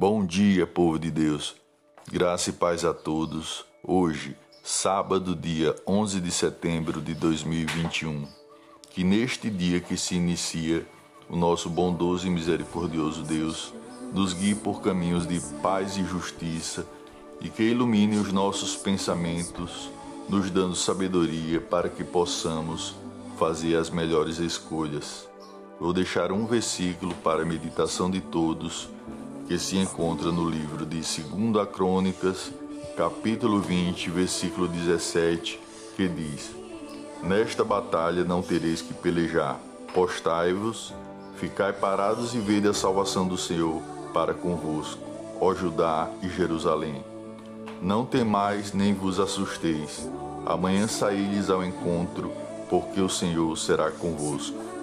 Bom dia, povo de Deus. Graça e paz a todos. Hoje, sábado, dia 11 de setembro de 2021. Que neste dia que se inicia, o nosso bondoso e misericordioso Deus nos guie por caminhos de paz e justiça e que ilumine os nossos pensamentos, nos dando sabedoria para que possamos fazer as melhores escolhas. Vou deixar um versículo para a meditação de todos, que se encontra no livro de 2 Crônicas, capítulo 20, versículo 17, que diz: Nesta batalha não tereis que pelejar, postai-vos, ficai parados e vede a salvação do Senhor para convosco, ó Judá e Jerusalém. Não temais nem vos assusteis, amanhã saídes ao encontro, porque o Senhor será convosco.